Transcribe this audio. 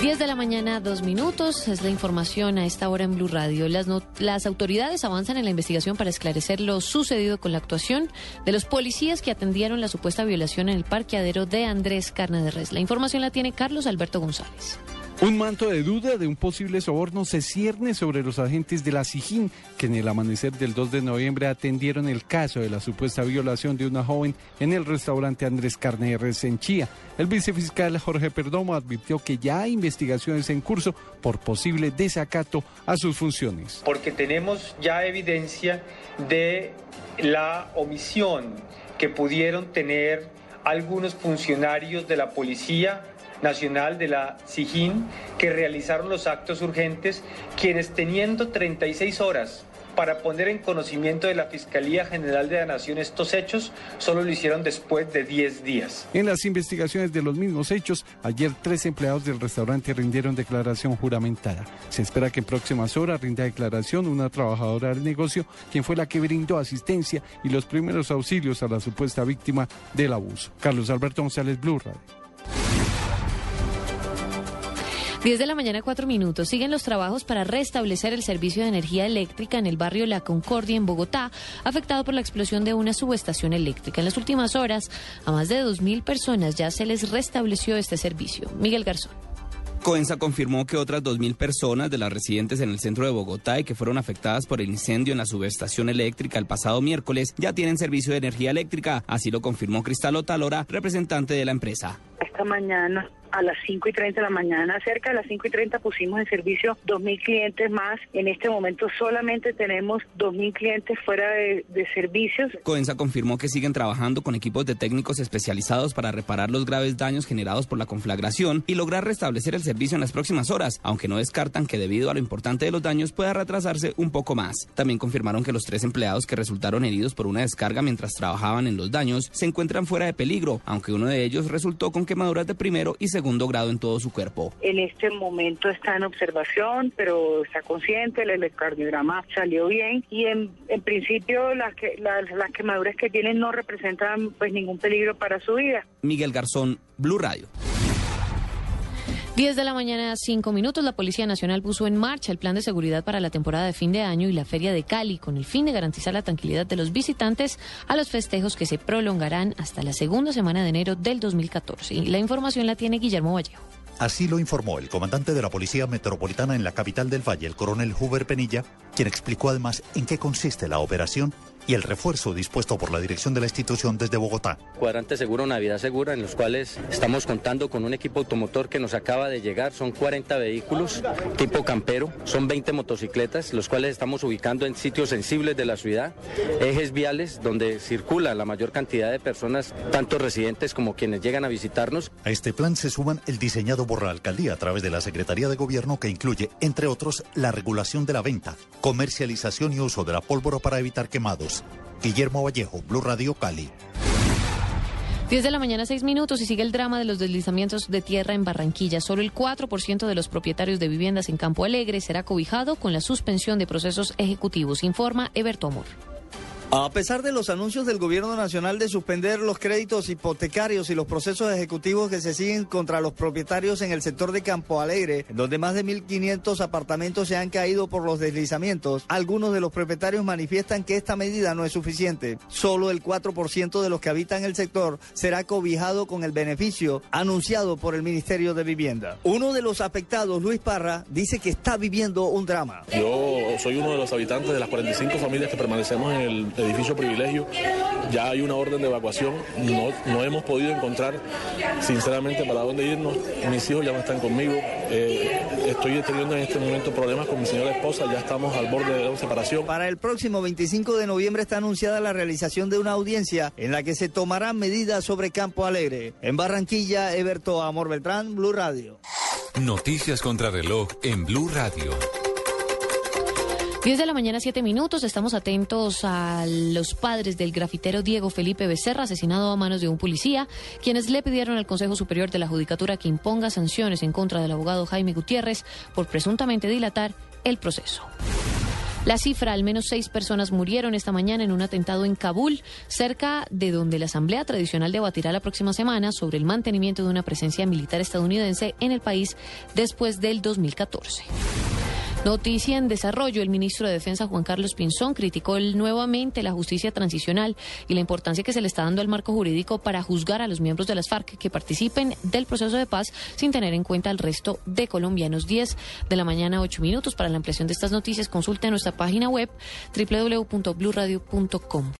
10 de la mañana, dos minutos. Es la información a esta hora en Blue Radio. Las, las autoridades avanzan en la investigación para esclarecer lo sucedido con la actuación de los policías que atendieron la supuesta violación en el parqueadero de Andrés Carne de Res. La información la tiene Carlos Alberto González. Un manto de duda de un posible soborno se cierne sobre los agentes de la SIJIN que en el amanecer del 2 de noviembre atendieron el caso de la supuesta violación de una joven en el restaurante Andrés Carneres en Chía. El vicefiscal Jorge Perdomo advirtió que ya hay investigaciones en curso por posible desacato a sus funciones. Porque tenemos ya evidencia de la omisión que pudieron tener algunos funcionarios de la policía Nacional de la SIGIN que realizaron los actos urgentes, quienes teniendo 36 horas para poner en conocimiento de la Fiscalía General de la Nación estos hechos, solo lo hicieron después de 10 días. En las investigaciones de los mismos hechos, ayer tres empleados del restaurante rindieron declaración juramentada. Se espera que en próximas horas rinda declaración una trabajadora del negocio, quien fue la que brindó asistencia y los primeros auxilios a la supuesta víctima del abuso. Carlos Alberto González, Blue Radio. 10 de la mañana, 4 minutos. Siguen los trabajos para restablecer el servicio de energía eléctrica en el barrio La Concordia, en Bogotá, afectado por la explosión de una subestación eléctrica. En las últimas horas, a más de 2.000 personas ya se les restableció este servicio. Miguel Garzón. Coensa confirmó que otras 2.000 personas de las residentes en el centro de Bogotá y que fueron afectadas por el incendio en la subestación eléctrica el pasado miércoles ya tienen servicio de energía eléctrica. Así lo confirmó Cristal Otalora, representante de la empresa. Esta mañana a las 5 y 30 de la mañana. Cerca de las 5 y 30 pusimos en servicio 2.000 clientes más. En este momento solamente tenemos 2.000 clientes fuera de, de, servicios. Coensa confirmó que siguen trabajando con equipos de técnicos especializados para reparar los graves daños generados por la conflagración y lograr restablecer el servicio en las próximas horas, aunque no descartan que debido a lo importante de los daños pueda retrasarse un poco más. También confirmaron que los tres empleados que resultaron heridos por una descarga mientras trabajaban en los daños se encuentran fuera de peligro, aunque uno de ellos resultó con quemaduras de primero y segundo segundo grado en todo su cuerpo. En este momento está en observación, pero está consciente, el electrocardiograma salió bien y en, en principio las, que, las, las quemaduras que tienen no representan pues ningún peligro para su vida. Miguel Garzón, Blue Radio. 10 de la mañana, 5 minutos, la Policía Nacional puso en marcha el plan de seguridad para la temporada de fin de año y la Feria de Cali, con el fin de garantizar la tranquilidad de los visitantes a los festejos que se prolongarán hasta la segunda semana de enero del 2014. Y la información la tiene Guillermo Vallejo. Así lo informó el comandante de la Policía Metropolitana en la capital del Valle, el coronel Huber Penilla, quien explicó además en qué consiste la operación y el refuerzo dispuesto por la dirección de la institución desde Bogotá. Cuadrante Seguro, Navidad Segura, en los cuales estamos contando con un equipo automotor que nos acaba de llegar. Son 40 vehículos tipo campero, son 20 motocicletas, los cuales estamos ubicando en sitios sensibles de la ciudad, ejes viales donde circula la mayor cantidad de personas, tanto residentes como quienes llegan a visitarnos. A este plan se suman el diseñado por la alcaldía a través de la Secretaría de Gobierno que incluye, entre otros, la regulación de la venta, comercialización y uso de la pólvora para evitar quemados Guillermo Vallejo, Blue Radio Cali. 10 de la mañana, 6 minutos y sigue el drama de los deslizamientos de tierra en Barranquilla. Solo el 4% de los propietarios de viviendas en Campo Alegre será cobijado con la suspensión de procesos ejecutivos, informa Eberto Amor. A pesar de los anuncios del gobierno nacional de suspender los créditos hipotecarios y los procesos ejecutivos que se siguen contra los propietarios en el sector de Campo Alegre, donde más de 1.500 apartamentos se han caído por los deslizamientos, algunos de los propietarios manifiestan que esta medida no es suficiente. Solo el 4% de los que habitan el sector será cobijado con el beneficio anunciado por el Ministerio de Vivienda. Uno de los afectados, Luis Parra, dice que está viviendo un drama. Yo soy uno de los habitantes de las 45 familias que permanecemos en el edificio privilegio. Ya hay una orden de evacuación. No, no hemos podido encontrar, sinceramente, para dónde irnos. Mis hijos ya no están conmigo. Eh, estoy teniendo en este momento problemas con mi señora esposa. Ya estamos al borde de una separación. Para el próximo 25 de noviembre está anunciada la realización de una audiencia en la que se tomarán medidas sobre Campo Alegre. En Barranquilla, Eberto Amor Beltrán, Blue Radio. Noticias contra reloj en Blue Radio. 10 de la mañana, 7 minutos. Estamos atentos a los padres del grafitero Diego Felipe Becerra, asesinado a manos de un policía, quienes le pidieron al Consejo Superior de la Judicatura que imponga sanciones en contra del abogado Jaime Gutiérrez por presuntamente dilatar el proceso. La cifra, al menos seis personas murieron esta mañana en un atentado en Kabul, cerca de donde la Asamblea Tradicional debatirá la próxima semana sobre el mantenimiento de una presencia militar estadounidense en el país después del 2014. Noticia en desarrollo. El ministro de Defensa, Juan Carlos Pinzón, criticó nuevamente la justicia transicional y la importancia que se le está dando al marco jurídico para juzgar a los miembros de las FARC que participen del proceso de paz sin tener en cuenta al resto de colombianos. 10 de la mañana, 8 minutos. Para la ampliación de estas noticias, consulte nuestra página web www.bluradio.com.